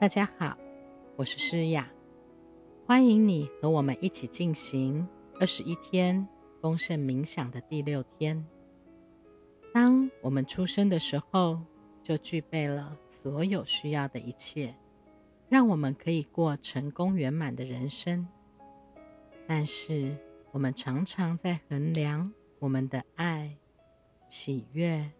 大家好，我是诗雅，欢迎你和我们一起进行二十一天丰盛冥想的第六天。当我们出生的时候，就具备了所有需要的一切，让我们可以过成功圆满的人生。但是，我们常常在衡量我们的爱、喜悦、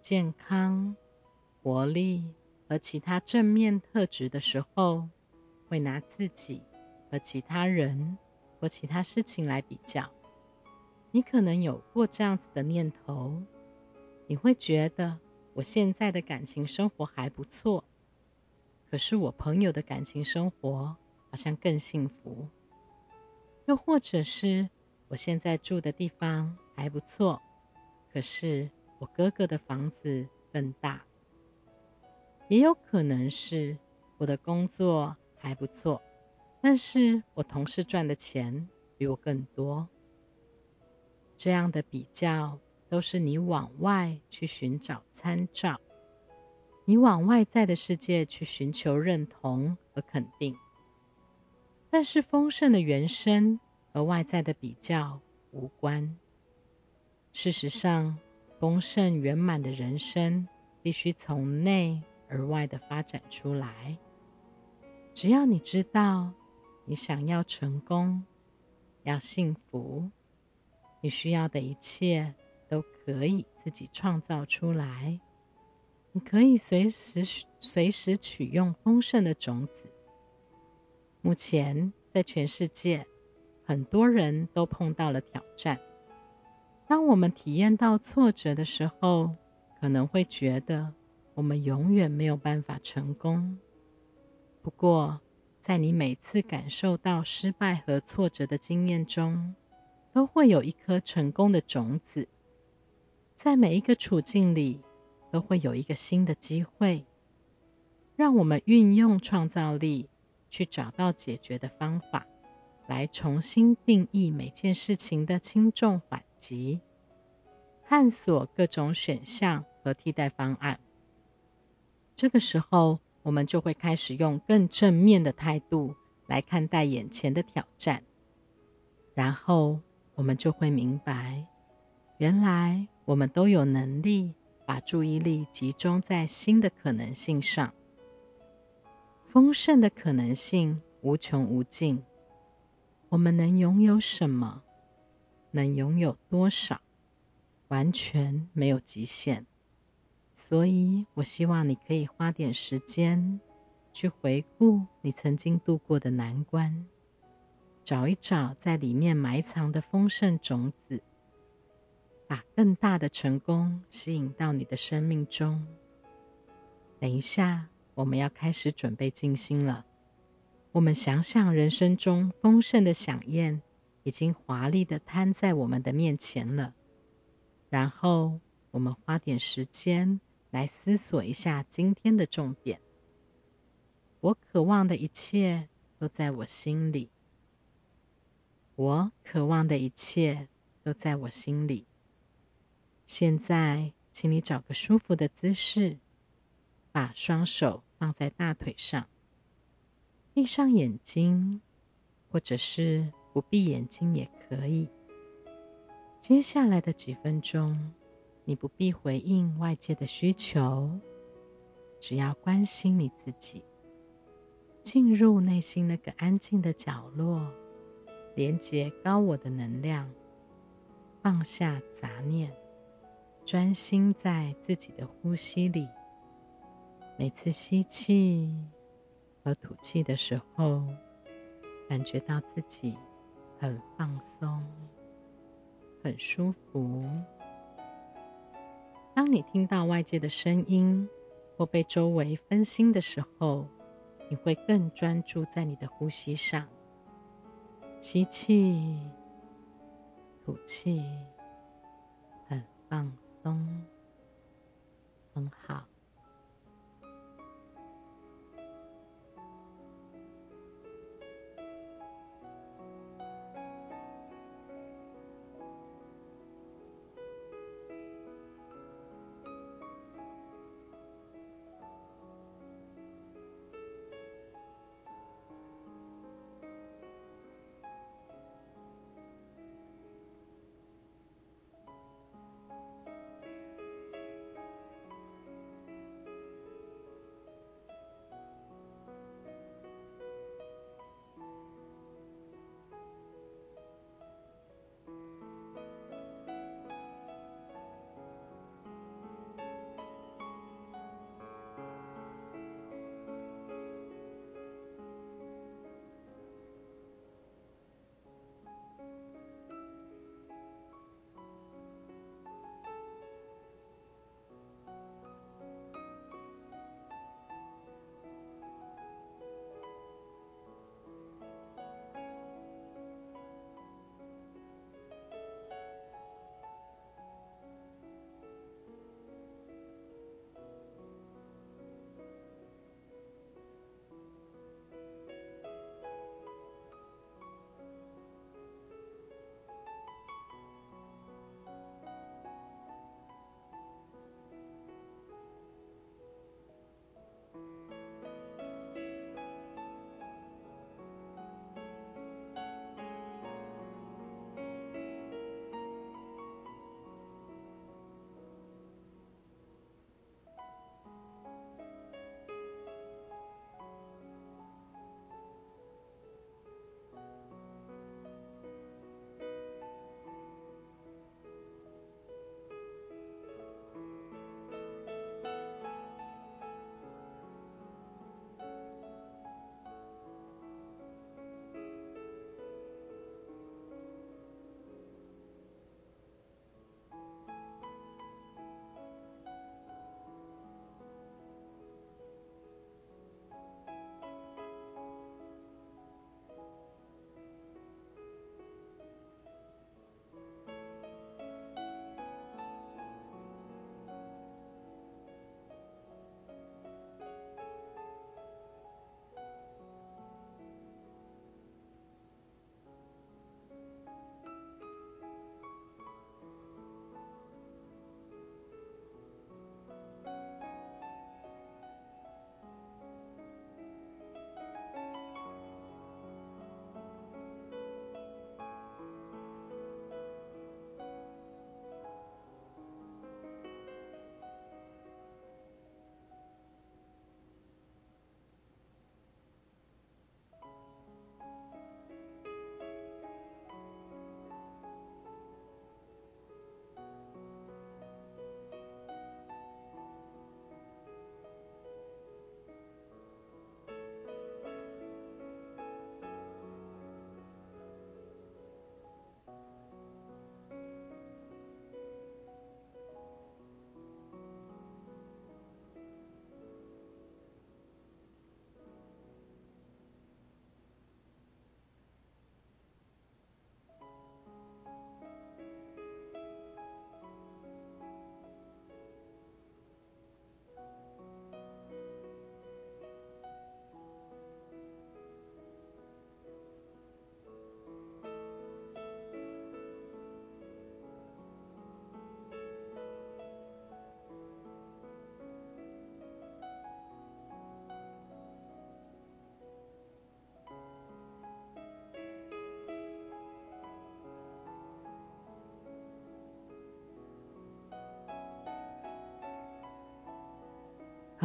健康、活力。和其他正面特质的时候，会拿自己和其他人或其他事情来比较。你可能有过这样子的念头，你会觉得我现在的感情生活还不错，可是我朋友的感情生活好像更幸福。又或者是我现在住的地方还不错，可是我哥哥的房子更大。也有可能是我的工作还不错，但是我同事赚的钱比我更多。这样的比较都是你往外去寻找参照，你往外在的世界去寻求认同和肯定。但是丰盛的原生和外在的比较无关。事实上，丰盛圆满的人生必须从内。而外的发展出来，只要你知道你想要成功、要幸福，你需要的一切都可以自己创造出来。你可以随时随时取用丰盛的种子。目前在全世界，很多人都碰到了挑战。当我们体验到挫折的时候，可能会觉得。我们永远没有办法成功。不过，在你每次感受到失败和挫折的经验中，都会有一颗成功的种子。在每一个处境里，都会有一个新的机会，让我们运用创造力去找到解决的方法，来重新定义每件事情的轻重缓急，探索各种选项和替代方案。这个时候，我们就会开始用更正面的态度来看待眼前的挑战，然后我们就会明白，原来我们都有能力把注意力集中在新的可能性上。丰盛的可能性无穷无尽，我们能拥有什么，能拥有多少，完全没有极限。所以，我希望你可以花点时间去回顾你曾经度过的难关，找一找在里面埋藏的丰盛种子，把更大的成功吸引到你的生命中。等一下，我们要开始准备静心了。我们想想人生中丰盛的飨宴，已经华丽的摊在我们的面前了。然后，我们花点时间。来思索一下今天的重点。我渴望的一切都在我心里。我渴望的一切都在我心里。现在，请你找个舒服的姿势，把双手放在大腿上，闭上眼睛，或者是不闭眼睛也可以。接下来的几分钟。你不必回应外界的需求，只要关心你自己，进入内心那个安静的角落，连接高我的能量，放下杂念，专心在自己的呼吸里。每次吸气和吐气的时候，感觉到自己很放松，很舒服。当你听到外界的声音或被周围分心的时候，你会更专注在你的呼吸上。吸气，吐气，很放松，很好。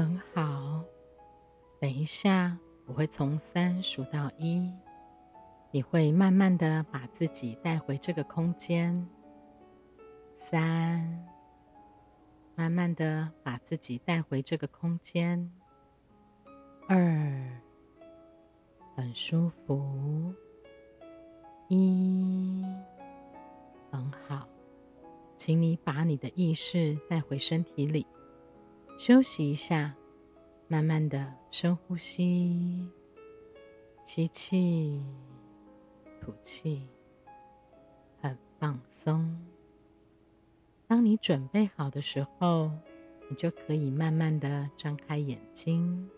很好。等一下，我会从三数到一，你会慢慢的把自己带回这个空间。三，慢慢的把自己带回这个空间。二，很舒服。一，很好，请你把你的意识带回身体里，休息一下，慢慢的深呼吸，吸气，吐气，很放松。当你准备好的时候，你就可以慢慢的张开眼睛，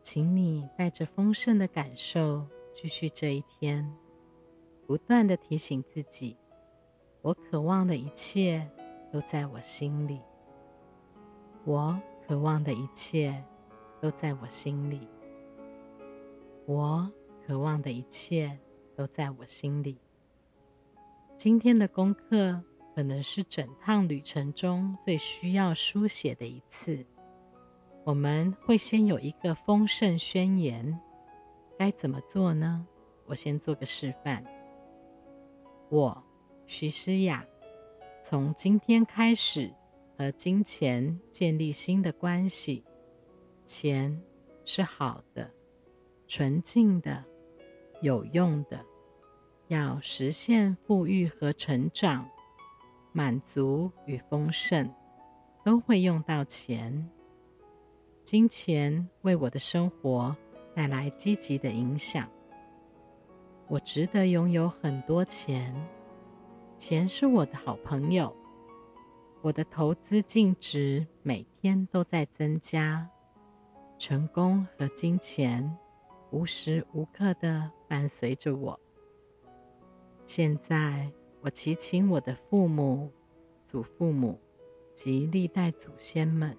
请你带着丰盛的感受继续这一天。不断的提醒自己，我渴望的一切都在我心里。我渴望的一切都在我心里。我渴望的一切都在我心里。今天的功课可能是整趟旅程中最需要书写的一次。我们会先有一个丰盛宣言，该怎么做呢？我先做个示范。我徐诗雅，从今天开始和金钱建立新的关系。钱是好的、纯净的、有用的。要实现富裕和成长、满足与丰盛，都会用到钱。金钱为我的生活带来积极的影响。我值得拥有很多钱，钱是我的好朋友。我的投资净值每天都在增加，成功和金钱无时无刻的伴随着我。现在，我祈请我的父母、祖父母及历代祖先们，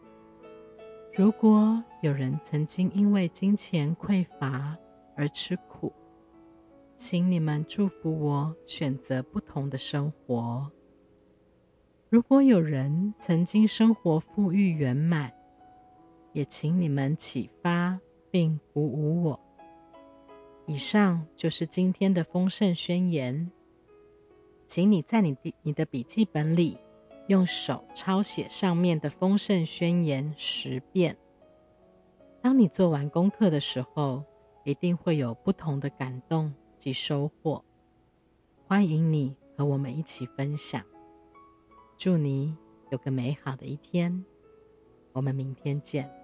如果有人曾经因为金钱匮乏而吃苦。请你们祝福我选择不同的生活。如果有人曾经生活富裕圆满，也请你们启发并鼓舞我。以上就是今天的丰盛宣言，请你在你的你的笔记本里用手抄写上面的丰盛宣言十遍。当你做完功课的时候，一定会有不同的感动。及收获，欢迎你和我们一起分享。祝你有个美好的一天，我们明天见。